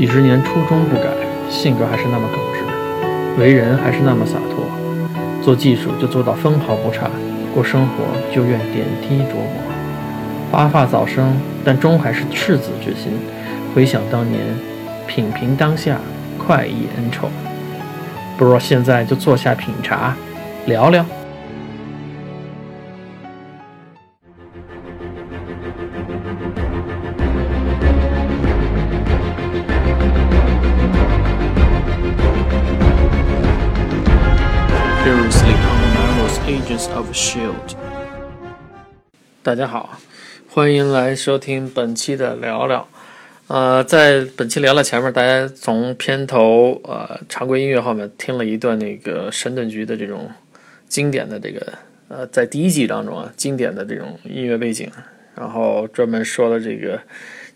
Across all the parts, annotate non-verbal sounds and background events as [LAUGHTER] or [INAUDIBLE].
几十年初衷不改，性格还是那么耿直，为人还是那么洒脱。做技术就做到分毫不差，过生活就愿点滴琢磨。发发早生，但终还是赤子之心。回想当年，品评当下，快意恩仇。不如现在就坐下品茶，聊聊。大家好，欢迎来收听本期的聊聊。呃，在本期聊聊前面，大家从片头呃常规音乐后面听了一段那个神盾局的这种经典的这个呃在第一季当中啊经典的这种音乐背景，然后专门说了这个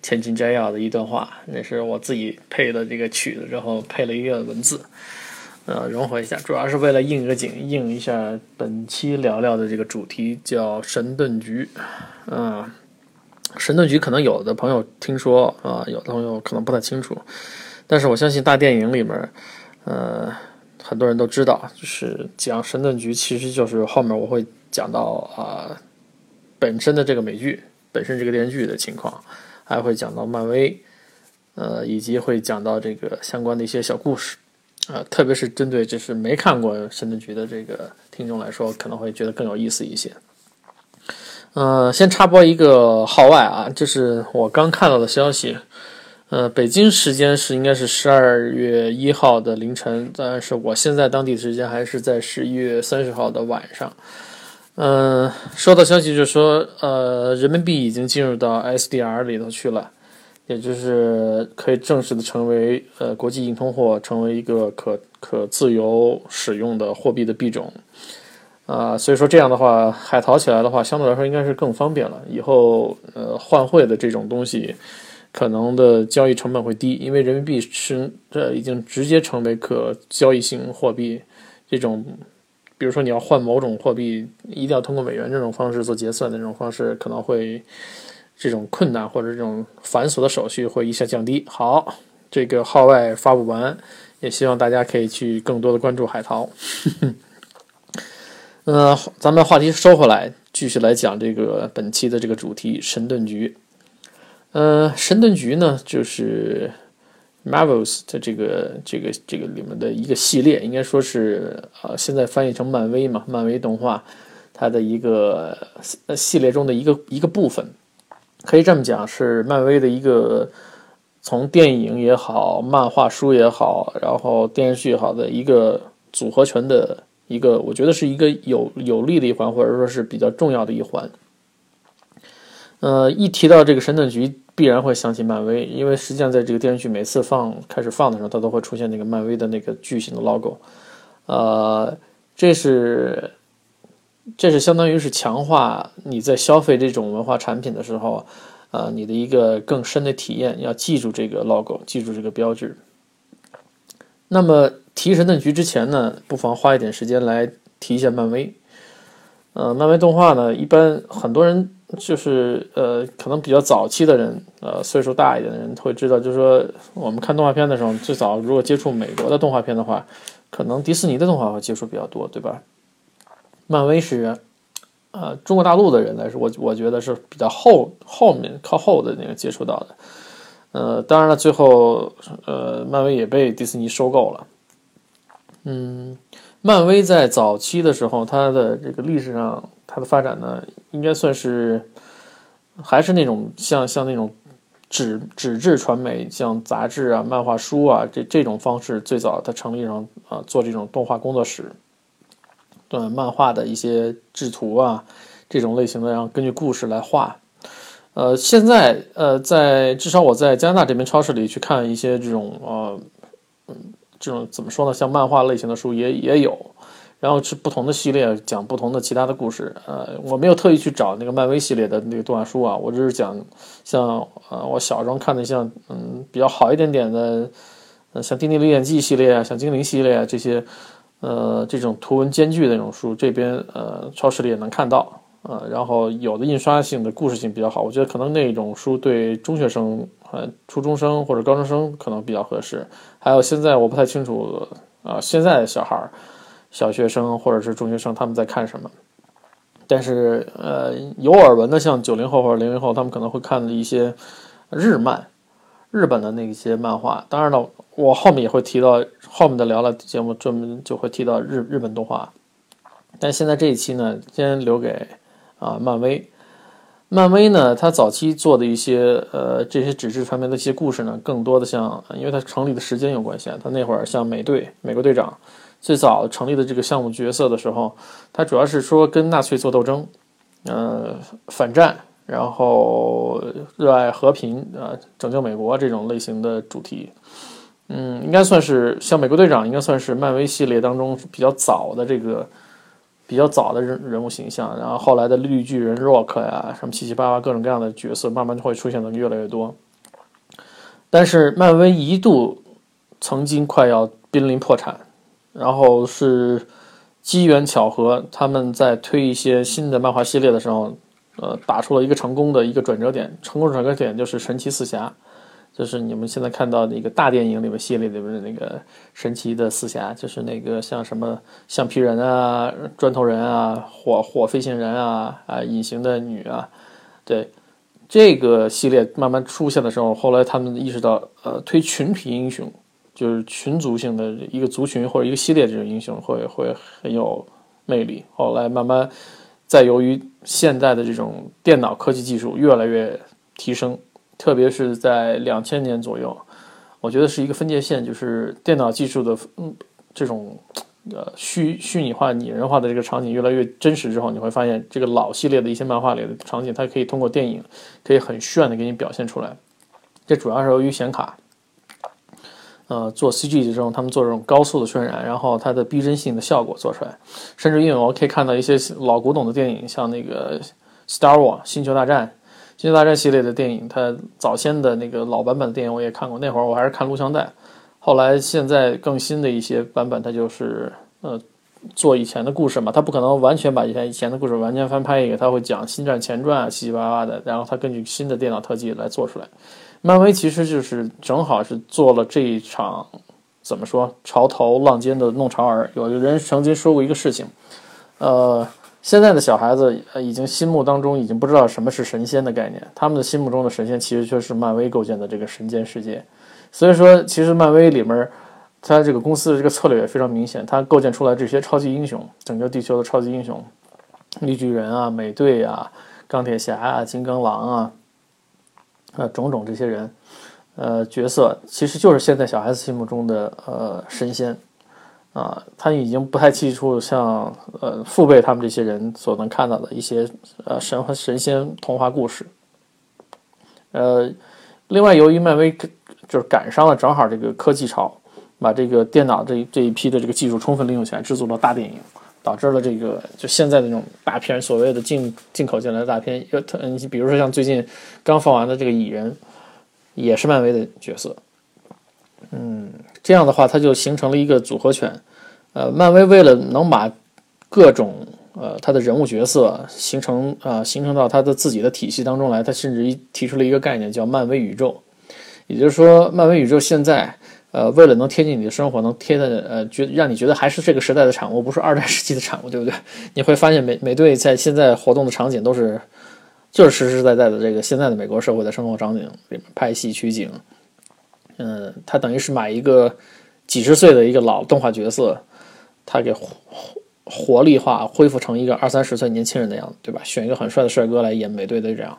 千金摘要的一段话，那是我自己配的这个曲子，然后配了一个文字。呃，融合一下，主要是为了应一个景，应一下本期聊聊的这个主题，叫神盾局。嗯，神盾局可能有的朋友听说啊，有的朋友可能不太清楚，但是我相信大电影里面，呃，很多人都知道，就是讲神盾局，其实就是后面我会讲到啊，本身的这个美剧，本身这个电视剧的情况，还会讲到漫威，呃，以及会讲到这个相关的一些小故事。呃，特别是针对就是没看过《神盾局》的这个听众来说，可能会觉得更有意思一些。呃，先插播一个号外啊，这是我刚看到的消息。呃，北京时间是应该是十二月一号的凌晨，但是我现在当地时间还是在十一月三十号的晚上。嗯，收到消息就说，呃，人民币已经进入到 SDR 里头去了。也就是可以正式的成为呃国际硬通货，成为一个可可自由使用的货币的币种，啊，所以说这样的话，海淘起来的话，相对来说应该是更方便了。以后呃换汇的这种东西，可能的交易成本会低，因为人民币是这已经直接成为可交易性货币。这种比如说你要换某种货币，一定要通过美元这种方式做结算的这种方式，可能会。这种困难或者这种繁琐的手续会一下降低。好，这个号外发布完，也希望大家可以去更多的关注海淘。[LAUGHS] 呃，咱们话题收回来，继续来讲这个本期的这个主题——神盾局。呃，神盾局呢，就是 Marvels 的这个这个这个里面的一个系列，应该说是呃，现在翻译成漫威嘛，漫威动画它的一个系列中的一个一个部分。可以这么讲，是漫威的一个从电影也好、漫画书也好，然后电视剧也好的一个组合拳的一个，我觉得是一个有有利的一环，或者说是比较重要的一环。呃，一提到这个神盾局，必然会想起漫威，因为实际上在这个电视剧每次放开始放的时候，它都会出现那个漫威的那个巨型的 logo。呃，这是。这是相当于是强化你在消费这种文化产品的时候，呃，你的一个更深的体验。要记住这个 logo，记住这个标志。那么提神盾局之前呢，不妨花一点时间来提一下漫威。呃，漫威动画呢，一般很多人就是呃，可能比较早期的人，呃，岁数大一点的人会知道，就是说我们看动画片的时候，最早如果接触美国的动画片的话，可能迪士尼的动画会接触比较多，对吧？漫威是，呃，中国大陆的人来说，我我觉得是比较后后面靠后的那个接触到的，呃，当然了，最后呃，漫威也被迪士尼收购了。嗯，漫威在早期的时候，它的这个历史上，它的发展呢，应该算是还是那种像像那种纸纸质传媒，像杂志啊、漫画书啊这这种方式，最早它成立上啊做这种动画工作室。呃，漫画的一些制图啊，这种类型的，然后根据故事来画。呃，现在呃，在至少我在加拿大这边超市里去看一些这种呃，嗯，这种怎么说呢，像漫画类型的书也也有，然后是不同的系列讲不同的其他的故事。呃，我没有特意去找那个漫威系列的那个动画书啊，我只是讲像呃，我小时候看的像嗯比较好一点点的，呃，像《丁丁历险记》系列啊，像《精灵》系列啊这些。呃，这种图文兼具的那种书，这边呃超市里也能看到。呃，然后有的印刷性的故事性比较好，我觉得可能那种书对中学生、呃初中生或者高中生可能比较合适。还有现在我不太清楚，啊、现在的小孩儿、小学生或者是中学生他们在看什么。但是呃，有耳闻的，像九零后或者零零后，他们可能会看的一些日漫，日本的那些漫画。当然了，我后面也会提到，后面的聊了节目专门就会提到日日本动画。但现在这一期呢，先留给啊漫威。漫威呢，它早期做的一些呃这些纸质传媒的一些故事呢，更多的像，因为它成立的时间有关系啊，它那会儿像美队、美国队长最早成立的这个项目角色的时候，它主要是说跟纳粹做斗争，呃反战，然后热爱和平，呃拯救美国这种类型的主题。嗯，应该算是像美国队长，应该算是漫威系列当中比较早的这个比较早的人人物形象。然后后来的绿巨人 Rock 呀，什么七七八八各种各样的角色，慢慢就会出现的越来越多。但是漫威一度曾经快要濒临破产，然后是机缘巧合，他们在推一些新的漫画系列的时候，呃，打出了一个成功的一个转折点。成功转折点就是神奇四侠。就是你们现在看到的一个大电影里面系列里面的那个神奇的四侠，就是那个像什么橡皮人啊、砖头人啊、火火飞行人啊、啊隐形的女啊，对这个系列慢慢出现的时候，后来他们意识到，呃，推群体英雄，就是群族性的一个族群或者一个系列这种英雄会会很有魅力。后来慢慢再由于现在的这种电脑科技技术越来越提升。特别是在两千年左右，我觉得是一个分界线，就是电脑技术的嗯这种呃虚虚拟化、拟人化的这个场景越来越真实之后，你会发现这个老系列的一些漫画里的场景，它可以通过电影可以很炫的给你表现出来。这主要是由于显卡，呃，做 CG 的这种他们做这种高速的渲染，然后它的逼真性的效果做出来，甚至因为我可以看到一些老古董的电影，像那个 Star Wars 星球大战。星球大战系列的电影，它早先的那个老版本的电影我也看过，那会儿我还是看录像带。后来现在更新的一些版本，它就是呃做以前的故事嘛，它不可能完全把以前以前的故事完全翻拍一个，它会讲《星战前传》啊，七七八八的，然后它根据新的电脑特技来做出来。漫威其实就是正好是做了这一场怎么说潮头浪尖的弄潮儿。有人曾经说过一个事情，呃。现在的小孩子，已经心目当中已经不知道什么是神仙的概念，他们的心目中的神仙其实就是漫威构建的这个神间世界。所以说，其实漫威里面，它这个公司的这个策略也非常明显，它构建出来这些超级英雄，拯救地球的超级英雄，绿巨人啊、美队啊、钢铁侠啊、金刚狼啊，呃，种种这些人，呃，角色其实就是现在小孩子心目中的呃神仙。啊，他已经不太记住像呃父辈他们这些人所能看到的一些呃神和神仙童话故事。呃，另外由于漫威就是赶上了正好这个科技潮，把这个电脑这这一批的这个技术充分利用起来，制作了大电影，导致了这个就现在的这种大片，所谓的进进口进来的大片，特嗯，比如说像最近刚放完的这个蚁人，也是漫威的角色。嗯，这样的话，它就形成了一个组合拳。呃，漫威为了能把各种呃他的人物角色形成啊形成到他的自己的体系当中来，他甚至提出了一个概念叫漫威宇宙。也就是说，漫威宇宙现在呃为了能贴近你的生活，能贴的呃觉让你觉得还是这个时代的产物，不是二战时期的产物，对不对？你会发现美美队在现在活动的场景都是就是实实在在的这个现在的美国社会的生活场景拍戏取景。嗯，他等于是买一个几十岁的一个老动画角色，他给活活力化，恢复成一个二三十岁年轻人的样子，对吧？选一个很帅的帅哥来演美队的这样，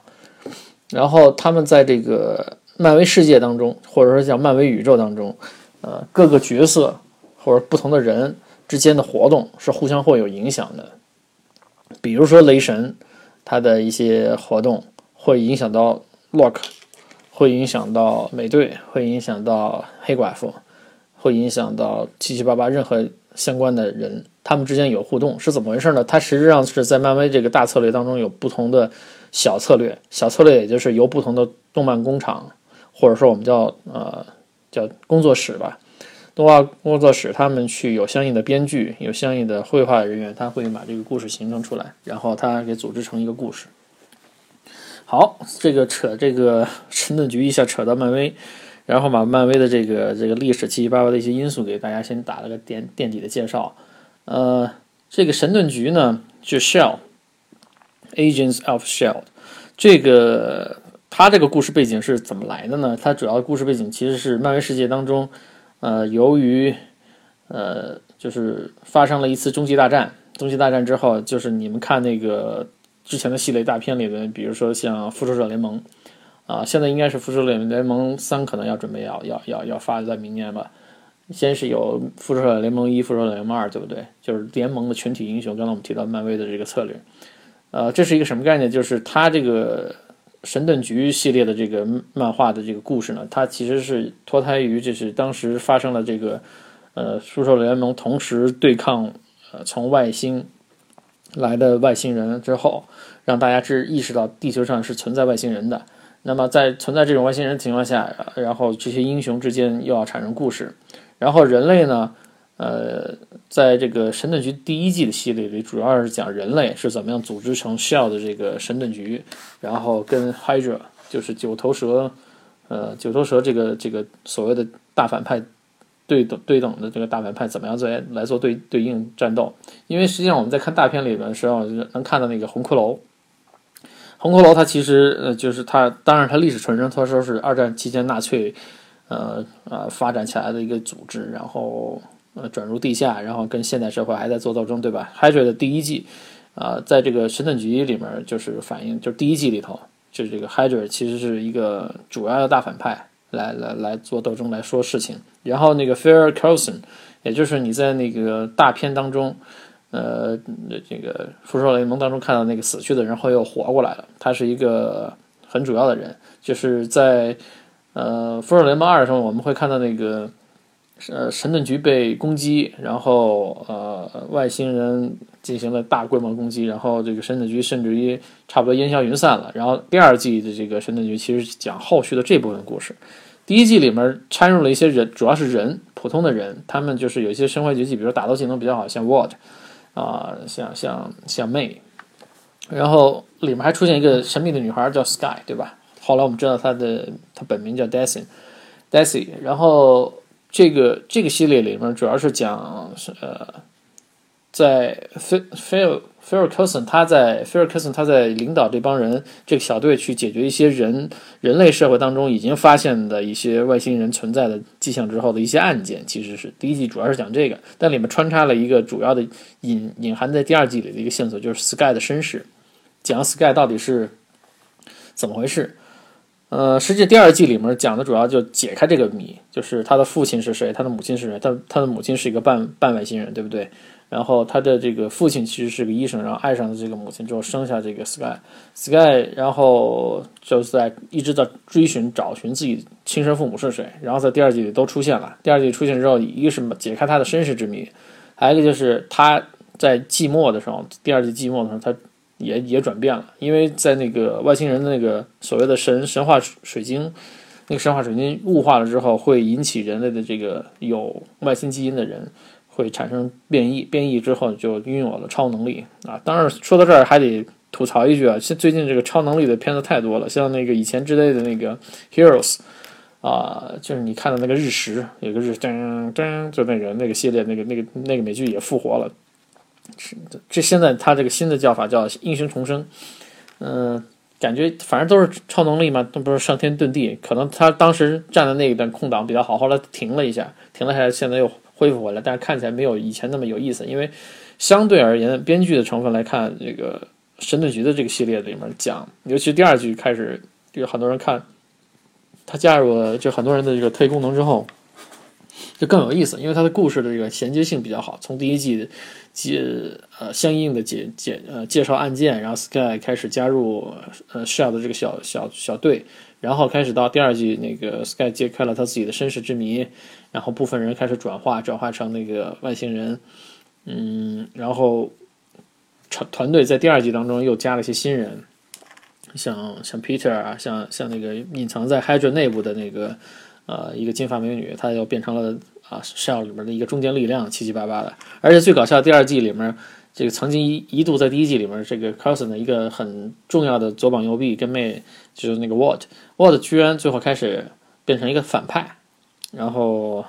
然后他们在这个漫威世界当中，或者说叫漫威宇宙当中，呃，各个角色或者不同的人之间的活动是互相会有影响的。比如说雷神，他的一些活动会影响到 Lock。会影响到美队，会影响到黑寡妇，会影响到七七八八任何相关的人，他们之间有互动是怎么回事呢？它实际上是在漫威这个大策略当中有不同的小策略，小策略也就是由不同的动漫工厂，或者说我们叫呃叫工作室吧，动画工作室他们去有相应的编剧，有相应的绘画人员，他会把这个故事形成出来，然后他给组织成一个故事。好，这个扯这个神盾局一下扯到漫威，然后把漫威的这个这个历史七七八八的一些因素给大家先打了个垫垫底的介绍。呃，这个神盾局呢，就 Shell Agents of Shell，这个它这个故事背景是怎么来的呢？它主要的故事背景其实是漫威世界当中，呃，由于呃就是发生了一次终极大战，终极大战之后，就是你们看那个。之前的系列大片里的，比如说像《复仇者联盟》，啊，现在应该是《复仇者联盟三》，可能要准备要要要要发在明年吧。先是有《复仇者联盟一》《复仇者联盟二》，对不对？就是联盟的群体英雄。刚才我们提到漫威的这个策略，呃，这是一个什么概念？就是它这个神盾局系列的这个漫画的这个故事呢，它其实是脱胎于就是当时发生了这个呃复仇联盟同时对抗呃从外星。来的外星人之后，让大家知意识到地球上是存在外星人的。那么在存在这种外星人的情况下，然后这些英雄之间又要产生故事。然后人类呢，呃，在这个神盾局第一季的系列里，主要是讲人类是怎么样组织成 Shell 的这个神盾局，然后跟 Hydra 就是九头蛇，呃，九头蛇这个这个所谓的大反派。对等对等的这个大反派怎么样来来做对对应战斗？因为实际上我们在看大片里的时候，能看到那个红骷髅。红骷髅它其实呃就是它，当然它历史传承，它说是二战期间纳粹呃呃发展起来的一个组织，然后呃转入地下，然后跟现代社会还在做斗争，对吧？Hydra 的第一季啊，在这个神盾局里面就是反映，就是第一季里头，就是这个 Hydra 其实是一个主要的大反派。来来来做斗争来说事情，然后那个 Fair Coulson，也就是你在那个大片当中，呃，这个复仇者联盟当中看到那个死去的人后又活过来了，他是一个很主要的人，就是在呃复仇者联盟二上我们会看到那个呃神盾局被攻击，然后呃外星人进行了大规模攻击，然后这个神盾局甚至于差不多烟消云散了，然后第二季的这个神盾局其实讲后续的这部分故事。第一季里面掺入了一些人，主要是人，普通的人，他们就是有一些身怀绝技，比如打斗技能比较好，像 Ward，啊，像像像 May，然后里面还出现一个神秘的女孩叫 Sky，对吧？后来我们知道她的她本名叫 Daisy，Daisy，然后这个这个系列里面主要是讲呃，在菲菲尔。菲尔科森他在菲尔科森他在领导这帮人这个小队去解决一些人人类社会当中已经发现的一些外星人存在的迹象之后的一些案件，其实是第一季主要是讲这个，但里面穿插了一个主要的隐隐含在第二季里的一个线索，就是 Sky 的身世，讲 Sky 到底是怎么回事。呃，实际第二季里面讲的主要就解开这个谜，就是他的父亲是谁，他的母亲是谁，他他的母亲是一个半半外星人，对不对？然后他的这个父亲其实是个医生，然后爱上了这个母亲之后生下这个 Sky，Sky，然后就是在一直在追寻找寻自己亲生父母是谁，然后在第二季里都出现了。第二季出现之后，一个是解开他的身世之谜，还有一个就是他在季末的时候，第二季季末的时候，他也也转变了，因为在那个外星人的那个所谓的神神话水晶，那个神话水晶雾化了之后，会引起人类的这个有外星基因的人。会产生变异，变异之后就拥有了超能力啊！当然说到这儿还得吐槽一句啊，现最近这个超能力的片子太多了，像那个以前之类的那个 Heroes 啊，就是你看的那个日食，有个日噔噔，就那个那个系列那个那个那个美剧也复活了。是这现在它这个新的叫法叫英雄重生，嗯，感觉反正都是超能力嘛，都不是上天遁地，可能他当时站的那一段空档比较好，后来停了一下，停了下来，现在又。恢复回来，但是看起来没有以前那么有意思，因为相对而言，编剧的成分来看，这个《神盾局》的这个系列里面讲，尤其第二季开始，有很多人看，他加入了就很多人的这个特异功能之后，就更有意思，因为他的故事的这个衔接性比较好。从第一季介呃相应的介介呃介绍案件，然后 Sky 开始加入呃 Shell 的这个小小小队。然后开始到第二季，那个 Sky 揭开了他自己的身世之谜，然后部分人开始转化，转化成那个外星人，嗯，然后团团队在第二季当中又加了一些新人，像像 Peter 啊，像像那个隐藏在 Hydra 内部的那个呃一个金发美女，她又变成了啊 Shell 里面的一个中坚力量，七七八八的。而且最搞笑，第二季里面这个曾经一一度在第一季里面，这个 Carson 的一个很重要的左膀右臂跟妹就是那个 Walt，Walt 居然最后开始变成一个反派，然后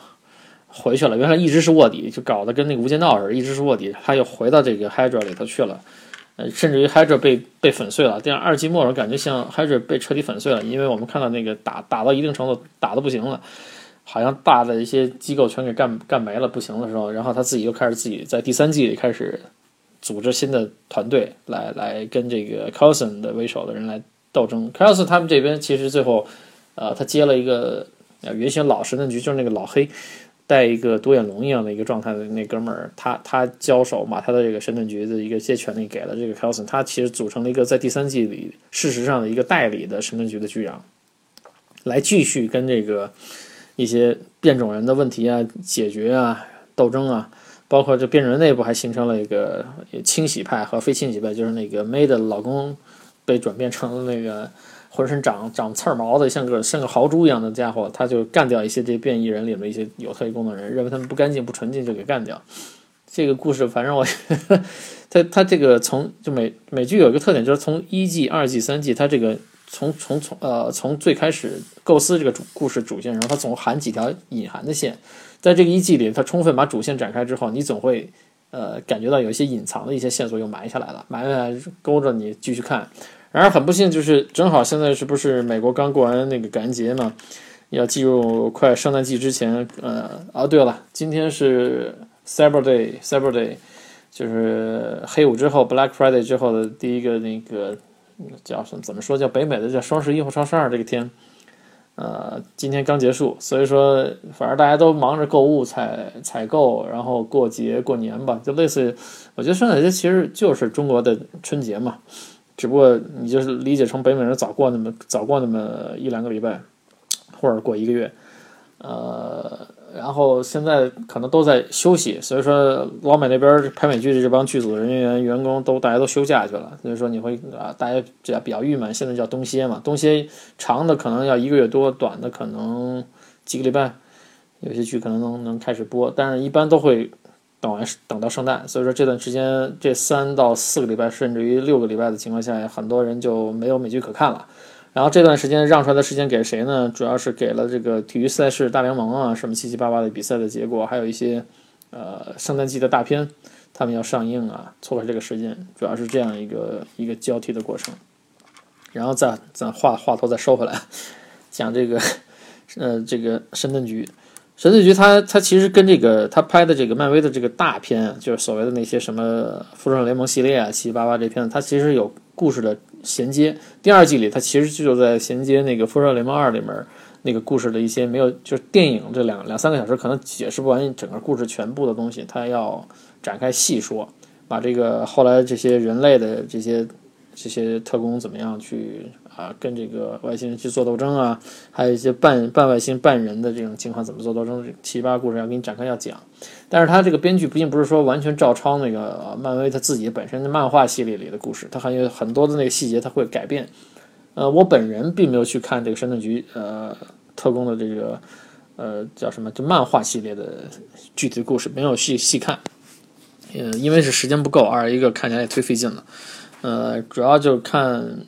回去了。原来一直是卧底，就搞得跟那个无间道似的，一直是卧底，他又回到这个 Hydra 里头去了。呃，甚至于 Hydra 被被粉碎了。第二季末，我感觉像 Hydra 被彻底粉碎了，因为我们看到那个打打到一定程度，打的不行了，好像大的一些机构全给干干没了，不行的时候，然后他自己又开始自己在第三季里开始组织新的团队来来跟这个 Carlson 的为首的人来斗争。Carlson 他们这边其实最后，呃，他接了一个呃原先老神盾局就是那个老黑。带一个独眼龙一样的一个状态的那哥们儿，他他交手把他的这个神盾局的一个接权力给了这个 c a l s o n 他其实组成了一个在第三季里事实上的一个代理的神盾局的局长，来继续跟这个一些变种人的问题啊解决啊斗争啊，包括这变种人内部还形成了一个清洗派和非清洗派，就是那个 May 的老公被转变成了那个。浑身长长刺儿毛的，像个像个豪猪一样的家伙，他就干掉一些这变异人里的一些有特异功能人，认为他们不干净不纯净就给干掉。这个故事反正我，[LAUGHS] 他他这个从就美美剧有一个特点，就是从一季、二季、三季，他这个从从从呃从最开始构思这个主故事主线，然后他总含几条隐含的线，在这个一季里，他充分把主线展开之后，你总会呃感觉到有一些隐藏的一些线索又埋下来了，埋下来勾着你继续看。然而很不幸，就是正好现在是不是美国刚过完那个感恩节嘛，要进入快圣诞季之前，呃，哦对了，今天是 Cyber Day，Cyber Day，就是黑五之后 Black Friday 之后的第一个那个叫什么？怎么说叫北美的叫双十一或双十二这个天，呃，今天刚结束，所以说反正大家都忙着购物、采采购，然后过节过年吧，就类似，我觉得圣诞节其实就是中国的春节嘛。只不过你就是理解成北美人早过那么早过那么一两个礼拜，或者过一个月，呃，然后现在可能都在休息，所以说老美那边拍美剧的这帮剧组人员员工都大家都休假去了，所以说你会啊，大家比较比较郁闷。现在叫冬歇嘛，冬歇长的可能要一个月多，短的可能几个礼拜，有些剧可能能能开始播，但是一般都会。等完等到圣诞，所以说这段时间这三到四个礼拜，甚至于六个礼拜的情况下，很多人就没有美剧可看了。然后这段时间让出来的时间给谁呢？主要是给了这个体育赛事、大联盟啊，什么七七八八的比赛的结果，还有一些呃圣诞季的大片，他们要上映啊，错过这个时间，主要是这样一个一个交替的过程。然后再咱话话头再收回来，讲这个 [LAUGHS] 呃这个神盾局。神盾局，他他其实跟这个他拍的这个漫威的这个大片，就是所谓的那些什么复仇者联盟系列啊，七七八八这片子，它其实有故事的衔接。第二季里，它其实就在衔接那个复仇者联盟二里面那个故事的一些没有，就是电影这两两三个小时可能解释不完整个故事全部的东西，它要展开细说，把这个后来这些人类的这些这些特工怎么样去。啊，跟这个外星人去做斗争啊，还有一些半半外星半人的这种情况怎么做斗争，七八故事要给你展开要讲。但是他这个编剧并不是说完全照抄那个漫威他自己本身的漫画系列里的故事，他还有很多的那个细节他会改变。呃，我本人并没有去看这个神盾局呃特工的这个呃叫什么就漫画系列的具体故事，没有细细看。呃，因为是时间不够，二一个看起来也忒费劲了。呃，主要就是看。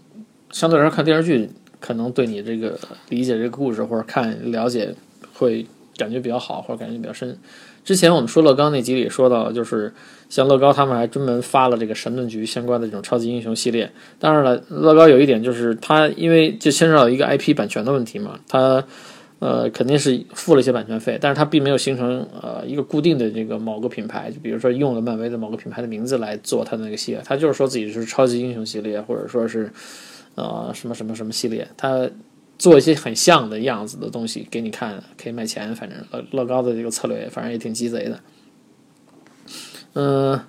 相对来说，看电视剧可能对你这个理解这个故事或者看了解会感觉比较好，或者感觉比较深。之前我们说乐高那集里说到，就是像乐高他们还专门发了这个神盾局相关的这种超级英雄系列。当然了，乐高有一点就是它因为就牵涉到一个 IP 版权的问题嘛，它呃肯定是付了一些版权费，但是它并没有形成呃一个固定的这个某个品牌，就比如说用了漫威的某个品牌的名字来做它的那个系列，它就是说自己是超级英雄系列，或者说是。呃，什么什么什么系列，他做一些很像的样子的东西给你看，可以卖钱。反正乐乐高的这个策略，反正也挺鸡贼的。嗯，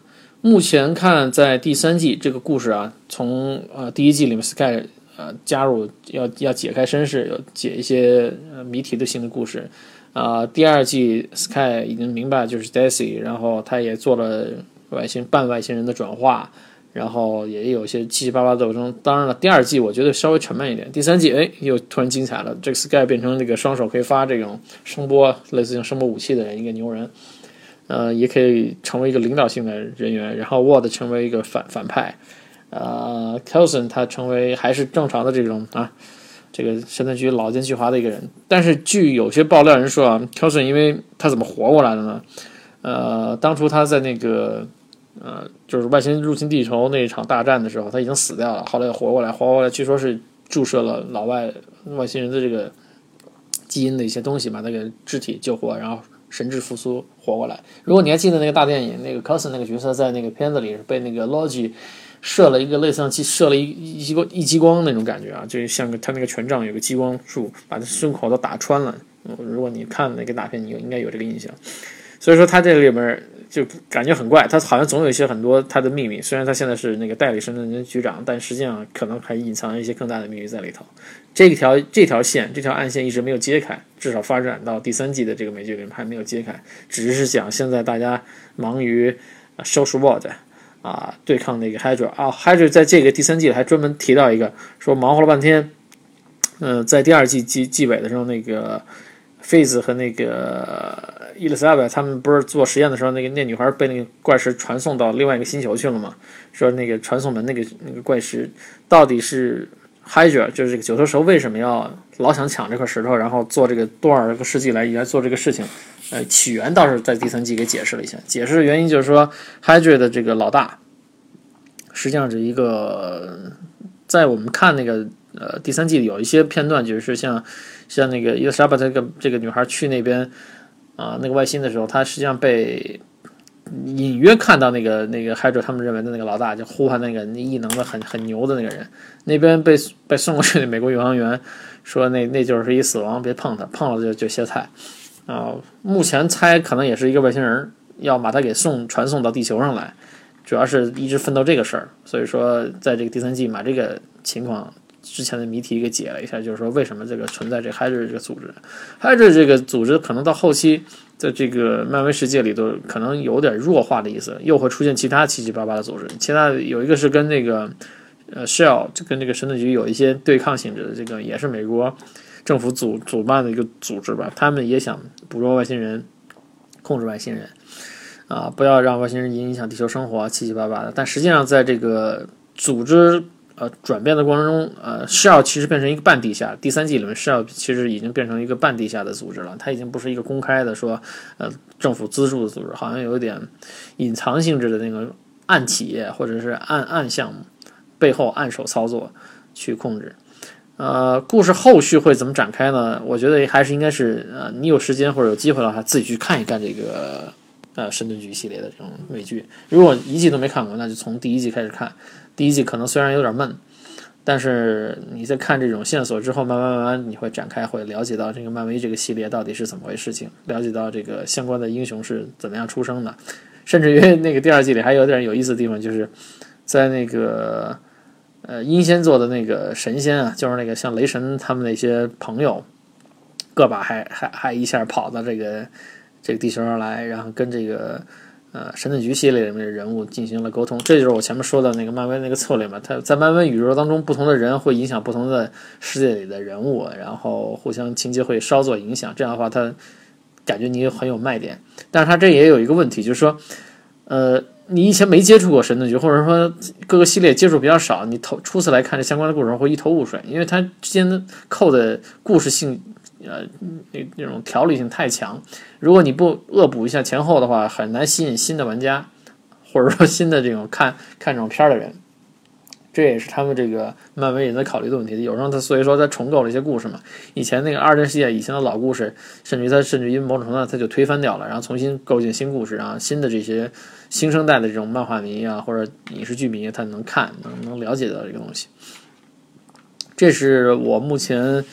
目前看在第三季这个故事啊，从呃第一季里面 Sky 呃加入要要解开身世，要解一些谜题的新的故事啊。第二季 Sky 已经明白就是 Daisy，然后他也做了外星半外星人的转化。然后也有一些七七八八斗争。当然了，第二季我觉得稍微沉闷一点，第三季哎又突然精彩了。这个 Sky 变成这个双手可以发这种声波，类似像声波武器的人，一个牛人。呃，也可以成为一个领导性的人员。然后 Ward 成为一个反反派，呃 k e l s o n 他成为还是正常的这种啊，这个神盾局老奸巨猾的一个人。但是据有些爆料人说啊 k e l s o n 因为他怎么活过来的呢？呃，当初他在那个。呃，就是外星入侵地球那一场大战的时候，他已经死掉了，后来活过来，活过来，据说是注射了老外外星人的这个基因的一些东西，把那个肢体救活，然后神智复苏，活过来。如果你还记得那个大电影，那个 c o s i n 那个角色在那个片子里是被那个 Logi 射了一个类似像射了一一激光一激光那种感觉啊，就像个他那个权杖有个激光束，把他胸口都打穿了。如果你看那个大片，你应该有这个印象。所以说他这里面。就感觉很怪，他好像总有一些很多他的秘密。虽然他现在是那个代理神盾局局长，但实际上可能还隐藏一些更大的秘密在里头。这条这条线，这条暗线一直没有揭开，至少发展到第三季的这个美剧里面还没有揭开。只是讲现在大家忙于 social world 啊，对抗那个 Hydra 啊，Hydra 在这个第三季还专门提到一个，说忙活了半天，嗯，在第二季季季尾的时候，那个 Face 和那个。伊丽莎白他们不是做实验的时候，那个那女孩被那个怪石传送到另外一个星球去了吗？说那个传送门那个那个怪石到底是 Hydra，就是这个九头蛇为什么要老想抢这块石头，然后做这个多少个世纪来来做这个事情？呃，起源倒是在第三季给解释了一下，解释的原因就是说 Hydra 的这个老大实际上是一个，在我们看那个呃第三季里有一些片段，就是像像那个伊丽莎白这个这个女孩去那边。啊，那个外星的时候，她实际上被隐约看到那个那个 Hydra 他们认为的那个老大，就呼唤那个异能的很很牛的那个人。那边被被送过去的美国宇航员说，那那就是一死亡，别碰他，碰了就就歇菜。啊，目前猜可能也是一个外星人要把他给送传送到地球上来，主要是一直奋斗这个事儿。所以说，在这个第三季把这个情况。之前的谜题给解了一下，就是说为什么这个存在这 Hydra 这个组织，Hydra 这个组织可能到后期在这个漫威世界里头可能有点弱化的意思，又会出现其他七七八八的组织。其他有一个是跟那个呃 Shell 就跟这个神盾局有一些对抗性质的，这个也是美国政府组主办的一个组织吧，他们也想捕捉外星人，控制外星人啊，不要让外星人影响地球生活，七七八八的。但实际上在这个组织。呃，转变的过程中，呃，Shell 其实变成一个半地下。第三季里面，Shell 其实已经变成一个半地下的组织了。它已经不是一个公开的说，呃，政府资助的组织，好像有一点隐藏性质的那个暗企业或者是暗暗项目，背后暗手操作去控制。呃，故事后续会怎么展开呢？我觉得还是应该是，呃，你有时间或者有机会的话，自己去看一看这个呃神盾局系列的这种美剧。如果一季都没看过，那就从第一季开始看。第一季可能虽然有点闷，但是你在看这种线索之后，慢慢慢慢你会展开，会了解到这个漫威这个系列到底是怎么回事情，了解到这个相关的英雄是怎么样出生的，甚至于 [LAUGHS] 那个第二季里还有点有意思的地方，就是在那个呃阴仙座的那个神仙啊，就是那个像雷神他们那些朋友，个把还还还一下跑到这个这个地球上来，然后跟这个。呃，神盾局系列里面的人物进行了沟通，这就是我前面说的那个漫威那个策略嘛。他在漫威宇宙当中，不同的人会影响不同的世界里的人物，然后互相情节会稍作影响。这样的话，他感觉你很有卖点。但是他这也有一个问题，就是说，呃，你以前没接触过神盾局，或者说各个系列接触比较少，你头初次来看这相关的故事会一头雾水，因为它之间的扣的故事性。呃，那那种条理性太强，如果你不恶补一下前后的话，很难吸引新的玩家，或者说新的这种看看这种片儿的人。这也是他们这个漫威也在考虑的问题。有时候他所以说他重构了一些故事嘛，以前那个二战系列以前的老故事，甚至于他甚至于某种程度上他就推翻掉了，然后重新构建新故事，然后新的这些新生代的这种漫画迷啊或者影视剧迷他能看能能了解到这个东西。这是我目前。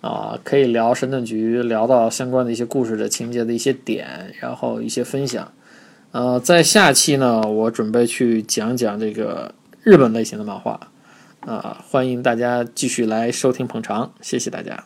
啊，可以聊神盾局，聊到相关的一些故事的情节的一些点，然后一些分享。呃，在下期呢，我准备去讲讲这个日本类型的漫画。啊，欢迎大家继续来收听捧场，谢谢大家。